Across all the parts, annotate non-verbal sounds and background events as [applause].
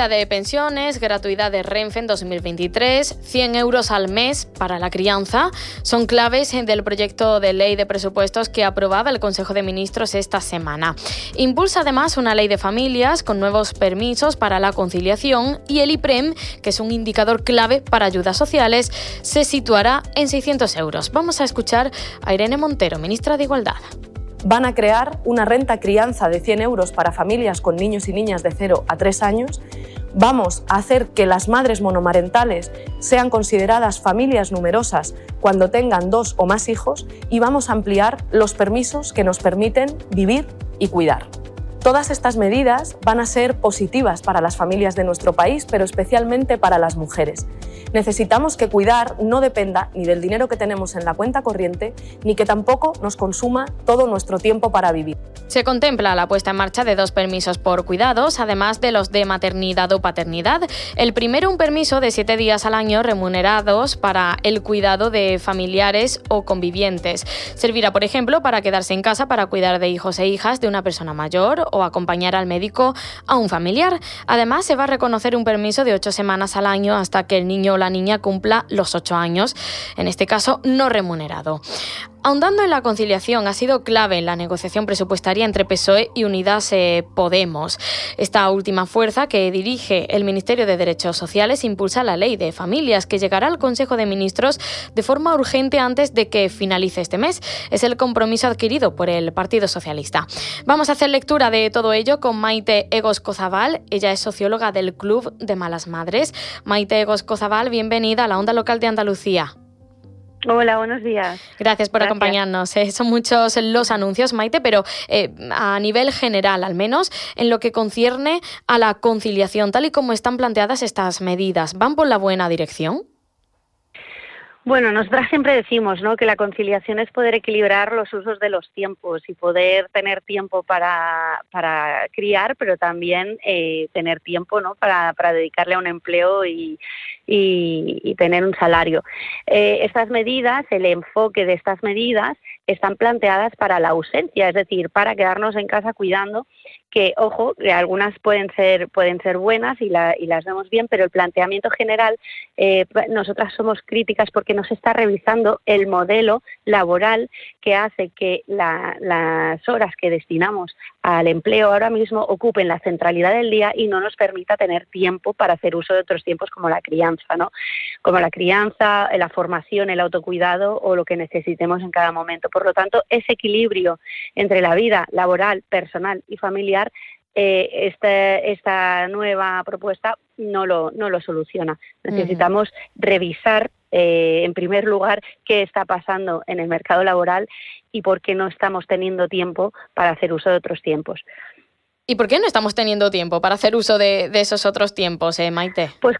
De pensiones, gratuidad de Renfe en 2023, 100 euros al mes para la crianza son claves del proyecto de ley de presupuestos que aprobaba el Consejo de Ministros esta semana. Impulsa además una ley de familias con nuevos permisos para la conciliación y el IPREM, que es un indicador clave para ayudas sociales, se situará en 600 euros. Vamos a escuchar a Irene Montero, ministra de Igualdad van a crear una renta crianza de 100 euros para familias con niños y niñas de 0 a 3 años. Vamos a hacer que las madres monomarentales sean consideradas familias numerosas cuando tengan dos o más hijos y vamos a ampliar los permisos que nos permiten vivir y cuidar. Todas estas medidas van a ser positivas para las familias de nuestro país, pero especialmente para las mujeres. Necesitamos que cuidar no dependa ni del dinero que tenemos en la cuenta corriente, ni que tampoco nos consuma todo nuestro tiempo para vivir. Se contempla la puesta en marcha de dos permisos por cuidados, además de los de maternidad o paternidad. El primero, un permiso de siete días al año remunerados para el cuidado de familiares o convivientes. Servirá, por ejemplo, para quedarse en casa para cuidar de hijos e hijas de una persona mayor o acompañar al médico a un familiar. Además, se va a reconocer un permiso de ocho semanas al año hasta que el niño o la niña cumpla los ocho años, en este caso no remunerado. Ahondando en la conciliación, ha sido clave en la negociación presupuestaria entre PSOE y Unidas eh, Podemos. Esta última fuerza que dirige el Ministerio de Derechos Sociales impulsa la ley de familias que llegará al Consejo de Ministros de forma urgente antes de que finalice este mes. Es el compromiso adquirido por el Partido Socialista. Vamos a hacer lectura de todo ello con Maite Egos Cozabal. Ella es socióloga del Club de Malas Madres. Maite Egos Cozabal, bienvenida a la onda local de Andalucía. Hola, buenos días. Gracias por acompañarnos. Eh, son muchos los anuncios, Maite, pero eh, a nivel general, al menos en lo que concierne a la conciliación, tal y como están planteadas estas medidas, ¿van por la buena dirección? Bueno, nosotras siempre decimos ¿no? que la conciliación es poder equilibrar los usos de los tiempos y poder tener tiempo para, para criar, pero también eh, tener tiempo ¿no? para, para dedicarle a un empleo y, y, tener un salario. Eh, estas medidas, el enfoque de estas medidas están planteadas para la ausencia, es decir, para quedarnos en casa cuidando que, ojo, que algunas pueden ser, pueden ser buenas y, las vemos bien, pero el planteamiento general, eh, nosotras somos críticas porque no se está revisando el modelo laboral que hace que las horas que destinamos al empleo ahora mismo ocupen la centralidad del día y no nos permita tener tiempo para hacer uso de otros tiempos como la crianza, ¿no? Como la crianza, la formación, el autocuidado o lo que necesitemos en cada momento. Por lo tanto, ese equilibrio entre la vida laboral, personal y familiar eh, este, esta nueva propuesta no lo, no lo soluciona. Necesitamos revisar, eh, en primer lugar, qué está pasando en el mercado laboral y por qué no estamos teniendo tiempo para hacer uso de otros tiempos. ¿Y por qué no estamos teniendo tiempo para hacer uso de, esos otros tiempos, eh, Maite? Pues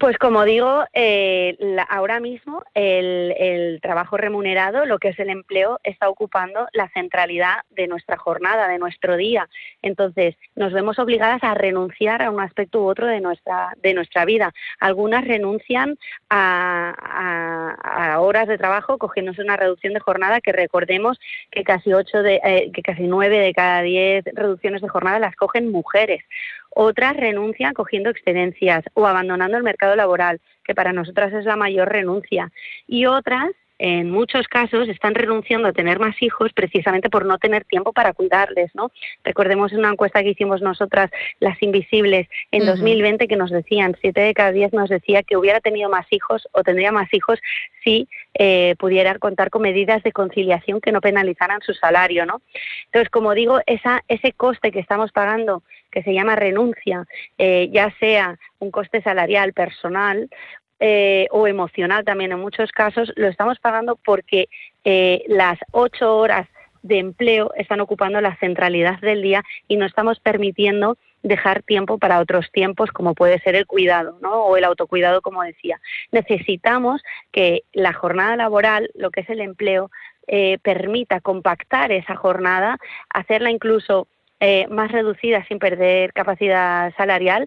pues como digo, eh, ahora mismo el, trabajo remunerado, lo que es el empleo, está ocupando la centralidad de nuestra jornada, de nuestro día. Entonces, nos vemos obligadas a renunciar a un aspecto u otro de nuestra, de nuestra vida. Algunas renuncian a, horas de trabajo cogiéndose una reducción de jornada que recordemos que casi, ocho de, eh, que casi nueve de cada diez reducciones de jornada las cogen mujeres. Otras renuncian cogiendo excedencias o abandonando el mercado laboral, que para nosotras es la mayor renuncia. Y otras en muchos casos están renunciando a tener más hijos precisamente por no tener tiempo para cuidarles, ¿no? Recordemos una encuesta que hicimos nosotras, las invisibles, en 2020 que nos decían, siete de cada diez nos decía que hubiera tenido más hijos o tendría más hijos si eh, pudiera contar con medidas de conciliación que no penalizaran su salario, ¿no? Entonces, como digo, esa, ese coste que estamos pagando, que se llama renuncia, eh, ya sea un coste salarial personal eh, o emocional también en muchos casos, lo estamos pagando porque eh, las ocho horas de empleo están ocupando la centralidad del día y no estamos permitiendo dejar tiempo para otros tiempos, como puede ser el cuidado ¿no? o el autocuidado, como decía. Necesitamos que la jornada laboral, lo que es el empleo, permita compactar esa jornada, hacerla incluso eh, más reducida sin perder capacidad salarial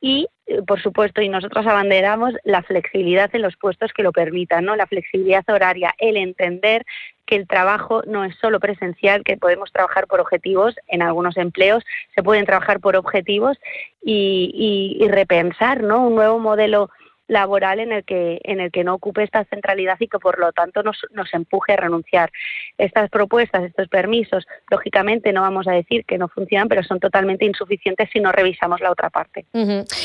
y, eh, por supuesto, y nosotros abanderamos la flexibilidad en los puestos que lo permitan, ¿no? La flexibilidad horaria, el entender que el trabajo no es solo presencial, que podemos trabajar por objetivos, en algunos empleos se pueden trabajar por objetivos y, y repensar, ¿no? Un nuevo modelo laboral en el que en el que no ocupe esta centralidad y que por lo tanto nos, nos empuje a renunciar. Estas propuestas, estos permisos, lógicamente no vamos a decir que no funcionan, pero son totalmente insuficientes si no revisamos la otra parte.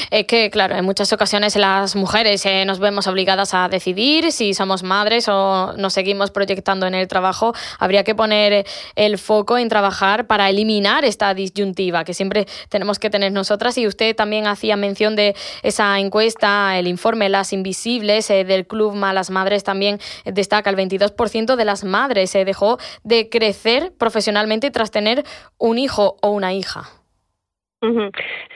Es que, claro, en muchas ocasiones las mujeres eh, nos vemos obligadas a decidir si somos madres o nos seguimos proyectando en el trabajo. Habría que poner el foco en trabajar para eliminar esta disyuntiva que siempre tenemos que tener nosotras. Y usted también hacía mención de esa encuesta, el informe las Invisibles eh, del Club Malas Madres también destaca el 22% de las madres se dejó de crecer profesionalmente tras tener un hijo o una hija.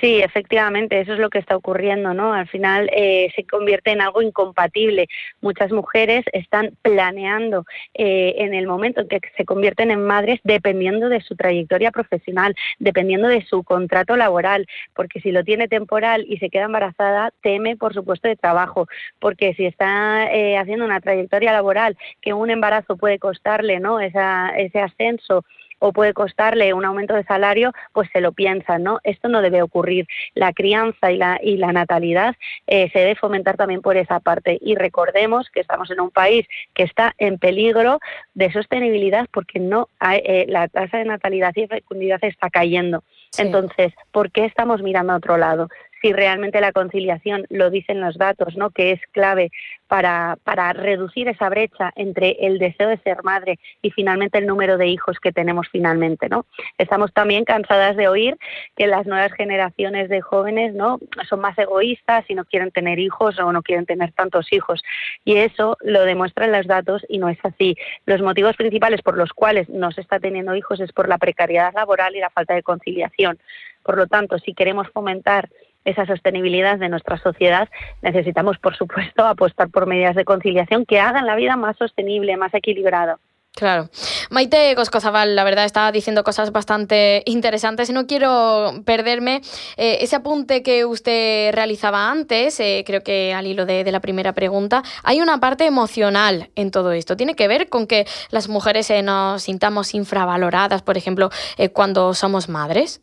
Sí, efectivamente, eso es lo que está ocurriendo, ¿no? Al final eh, se convierte en algo incompatible. Muchas mujeres están planeando eh, en el momento en que se convierten en madres dependiendo de su trayectoria profesional, dependiendo de su contrato laboral, porque si lo tiene temporal y se queda embarazada, teme, por supuesto, de trabajo, porque si está eh, haciendo una trayectoria laboral que un embarazo puede costarle, ¿no? Esa, ese ascenso o puede costarle un aumento de salario, pues se lo piensan, ¿no? Esto no debe ocurrir. La crianza y la, y la natalidad eh, se debe fomentar también por esa parte. Y recordemos que estamos en un país que está en peligro de sostenibilidad porque no eh, la tasa de natalidad y fecundidad está cayendo. Entonces, ¿por qué estamos mirando a otro lado? Si realmente la conciliación, lo dicen los datos, ¿no? que es clave para, para reducir esa brecha entre el deseo de ser madre y finalmente el número de hijos que tenemos finalmente. ¿no? Estamos también cansadas de oír que las nuevas generaciones de jóvenes ¿no? son más egoístas y no quieren tener hijos o no quieren tener tantos hijos. Y eso lo demuestran los datos y no es así. Los motivos principales por los cuales no se está teniendo hijos es por la precariedad laboral y la falta de conciliación. Por lo tanto, si queremos fomentar esa sostenibilidad de nuestra sociedad, necesitamos, por supuesto, [laughs] apostar por medidas de conciliación que hagan la vida más sostenible, más equilibrada. Claro. Maite Coscozabal, la verdad, estaba diciendo cosas bastante [laughs] interesantes no quiero perderme eh, ese apunte que usted realizaba antes, eh, creo que al hilo de, la primera pregunta. Hay una parte emocional en todo esto. Tiene que ver con que las mujeres eh, nos sintamos infravaloradas, por ejemplo, cuando somos madres.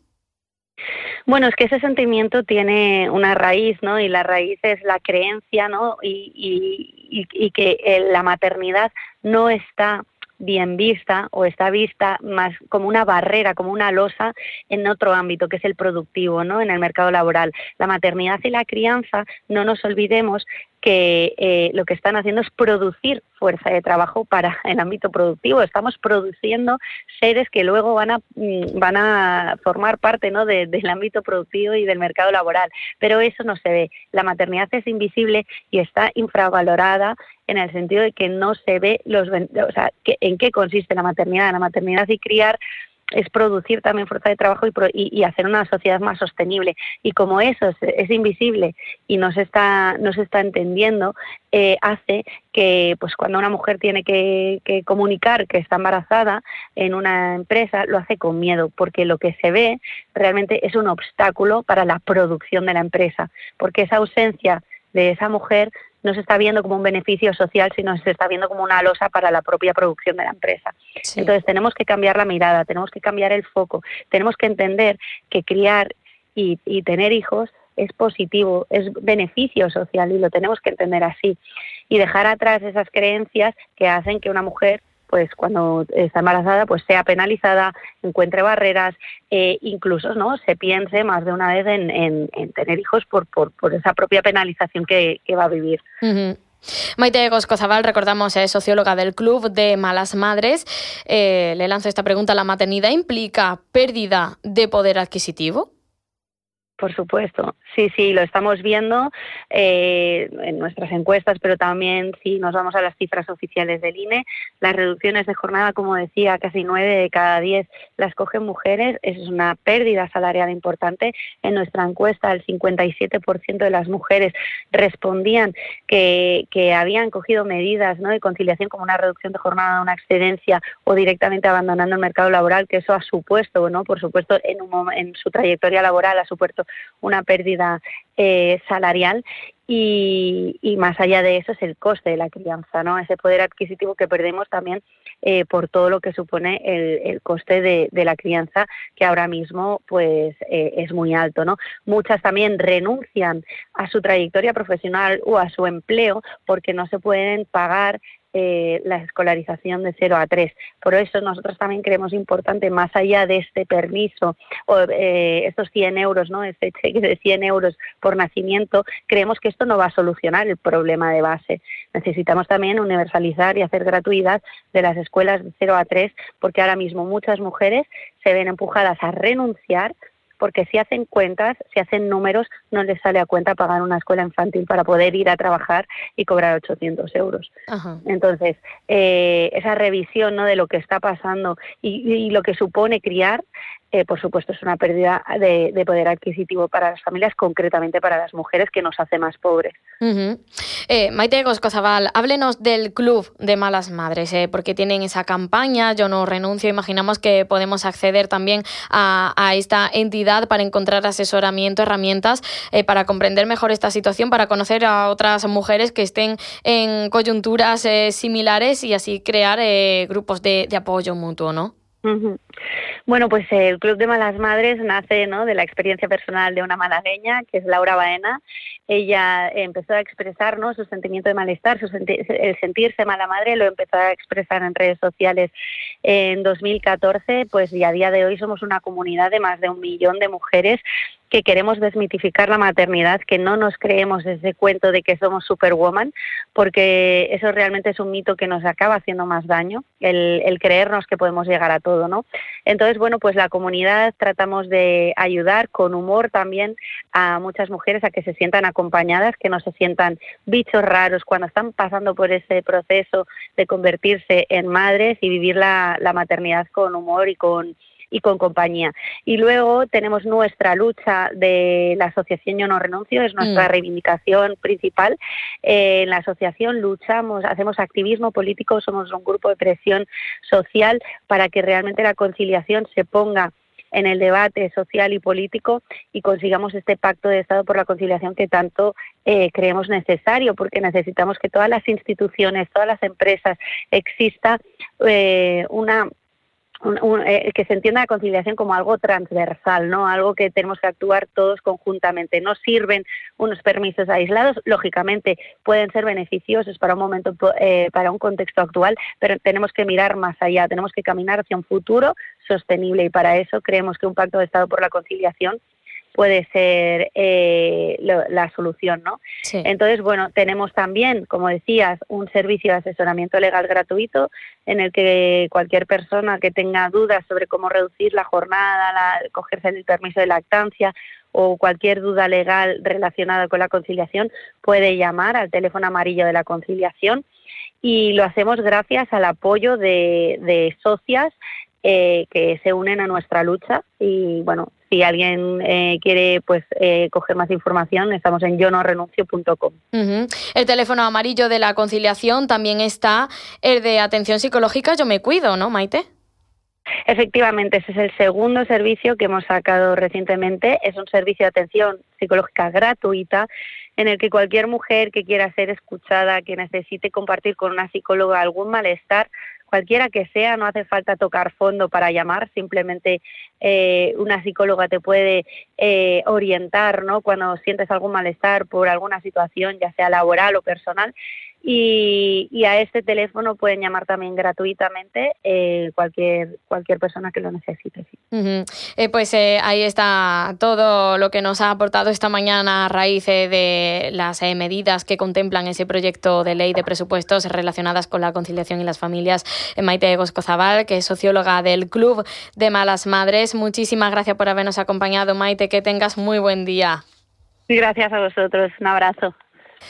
Bueno, es que ese sentimiento tiene una raíz, ¿no? Y la raíz es la creencia, ¿no? Y, y, y, que eh, la maternidad no está bien vista o está vista más como una barrera, como una losa en otro ámbito, que es el productivo, ¿no? En el mercado laboral. La maternidad y la crianza, no nos olvidemos que eh, lo que están haciendo es producir fuerza de trabajo para el ámbito productivo. Estamos produciendo seres que luego van a, mm, van a formar parte ¿no? del ámbito productivo y del mercado laboral. Pero eso no se ve. La maternidad es invisible y está infravalorada en el sentido de que no se ve los, o sea, en qué consiste la maternidad. La maternidad y criar es producir también fuerza de trabajo y, hacer una sociedad más sostenible. Y como eso es, invisible y no se está, no se está entendiendo, eh, hace que pues cuando una mujer tiene que, comunicar que está embarazada en una empresa, lo hace con miedo, porque lo que se ve realmente es un obstáculo para la producción de la empresa, porque esa ausencia de esa mujer no se está viendo como un beneficio social, sino se está viendo como una losa para la propia producción de la empresa. Entonces tenemos que cambiar la mirada, tenemos que cambiar el foco, tenemos que entender que criar y, tener hijos es positivo, es beneficio social y lo tenemos que entender así. Y dejar atrás esas creencias que hacen que una mujer pues cuando está embarazada pues sea penalizada, encuentre barreras, eh, incluso no se piense más de una vez en, tener hijos por, por, esa propia penalización que, va a vivir. Maite Goscozabal, recordamos, es socióloga del Club de Malas Madres. Eh, le lanzo esta pregunta. ¿La maternidad implica pérdida de poder adquisitivo? Por supuesto. Sí, sí, lo estamos viendo eh, en nuestras encuestas, pero también si nos vamos a las cifras oficiales del INE, las reducciones de jornada, como decía, casi nueve de cada diez las cogen mujeres. Eso es una pérdida salarial importante. En nuestra encuesta, el 57% de las mujeres respondían que, que habían cogido medidas ¿no? de conciliación como una reducción de jornada, una excedencia o directamente abandonando el mercado laboral, que eso ha supuesto, ¿no? por supuesto, en, un, en su trayectoria laboral ha supuesto una pérdida eh, salarial y, más allá de eso es el coste de la crianza, ¿no? Ese poder adquisitivo que perdemos también eh, por todo lo que supone el, coste de, la crianza, que ahora mismo pues eh, es muy alto, ¿no? Muchas también renuncian a su trayectoria profesional o a su empleo porque no se pueden pagar eh, la escolarización de 0 a 3. Por eso nosotros también creemos importante, más allá de este permiso, o eh, estos 100 euros, ¿no? este cheque de 100 euros por nacimiento, creemos que esto no va a solucionar el problema de base. Necesitamos también universalizar y hacer gratuidad de las escuelas de 0 a 3, porque ahora mismo muchas mujeres se ven empujadas a renunciar porque si hacen cuentas, si hacen números, no les sale a cuenta pagar una escuela infantil para poder ir a trabajar y cobrar 800 euros. Entonces, eh, esa revisión ¿no? de lo que está pasando y, lo que supone criar eh, por supuesto, es una pérdida de, poder adquisitivo para las familias, concretamente para las mujeres, que nos hace más pobres. eh, Maite Goscozabal, háblenos del Club de Malas Madres, eh, porque tienen esa campaña, Yo no renuncio, imaginamos que podemos acceder también a, esta entidad para encontrar asesoramiento, herramientas, eh, para comprender mejor esta situación, para conocer a otras mujeres que estén en coyunturas similares y así crear grupos de, de apoyo mutuo, ¿no? Bueno, pues el Club de Malas Madres nace ¿no? de la experiencia personal de una malagueña, que es Laura Baena. Ella empezó a expresar ¿no? su sentimiento de malestar, su el sentirse mala madre, lo empezó a expresar en redes sociales en 2014, pues y a día de hoy somos una comunidad de más de un millón de mujeres que queremos desmitificar la maternidad, que no nos creemos ese cuento de que somos superwoman, porque eso realmente es un mito que nos acaba haciendo más daño, el, creernos que podemos llegar a todo, ¿no? Entonces, bueno, pues la comunidad tratamos de ayudar con humor también a muchas mujeres a que se sientan acompañadas, que no se sientan bichos raros cuando están pasando por ese proceso de convertirse en madres y vivir la maternidad con humor y con y con compañía. Y luego tenemos nuestra lucha de la asociación Yo No Renuncio, es nuestra mm. reivindicación principal. Eh, en la asociación luchamos, hacemos activismo político, somos un grupo de presión social para que realmente la conciliación se ponga en el debate social y político y consigamos este pacto de Estado por la conciliación que tanto eh, creemos necesario, porque necesitamos que todas las instituciones, todas las empresas exista eh, una eh, que se entienda la conciliación como algo transversal, ¿no? Algo que tenemos que actuar todos conjuntamente. No sirven unos permisos aislados, lógicamente pueden ser beneficiosos para un momento, eh, para un contexto actual, pero tenemos que mirar más allá, tenemos que caminar hacia un futuro sostenible y para eso creemos que un pacto de Estado por la conciliación puede ser eh, la solución, ¿no? Entonces, bueno, tenemos también, como decías, un servicio de asesoramiento legal gratuito en el que cualquier persona que tenga dudas sobre cómo reducir la jornada, la, cogerse el permiso de lactancia o cualquier duda legal relacionada con la conciliación puede llamar al teléfono amarillo de la conciliación y lo hacemos gracias al apoyo de, de socias eh, que se unen a nuestra lucha y bueno, si alguien eh, quiere pues eh, coger más información, estamos en yo no renuncio.com. El teléfono amarillo de la conciliación también está el de atención psicológica Yo me cuido, ¿no, Maite? Efectivamente, ese es el segundo servicio que hemos sacado recientemente. Es un servicio de atención psicológica gratuita en el que cualquier mujer que quiera ser escuchada, que necesite compartir con una psicóloga algún malestar, cualquiera que sea, no hace falta tocar fondo para llamar, simplemente eh, una psicóloga te puede eh, orientar ¿no? cuando sientes algún malestar por alguna situación, ya sea laboral o personal, y, a este teléfono pueden llamar también gratuitamente eh, cualquier cualquier persona que lo necesite. Eh, pues eh, ahí está todo lo que nos ha aportado esta mañana a raíz de las medidas que contemplan ese proyecto de ley de presupuestos relacionadas con la conciliación y las familias. Maite Goscozabal, que es socióloga del Club de Malas Madres. Muchísimas gracias por habernos acompañado, Maite. Que tengas muy buen día. Gracias a vosotros. Un abrazo.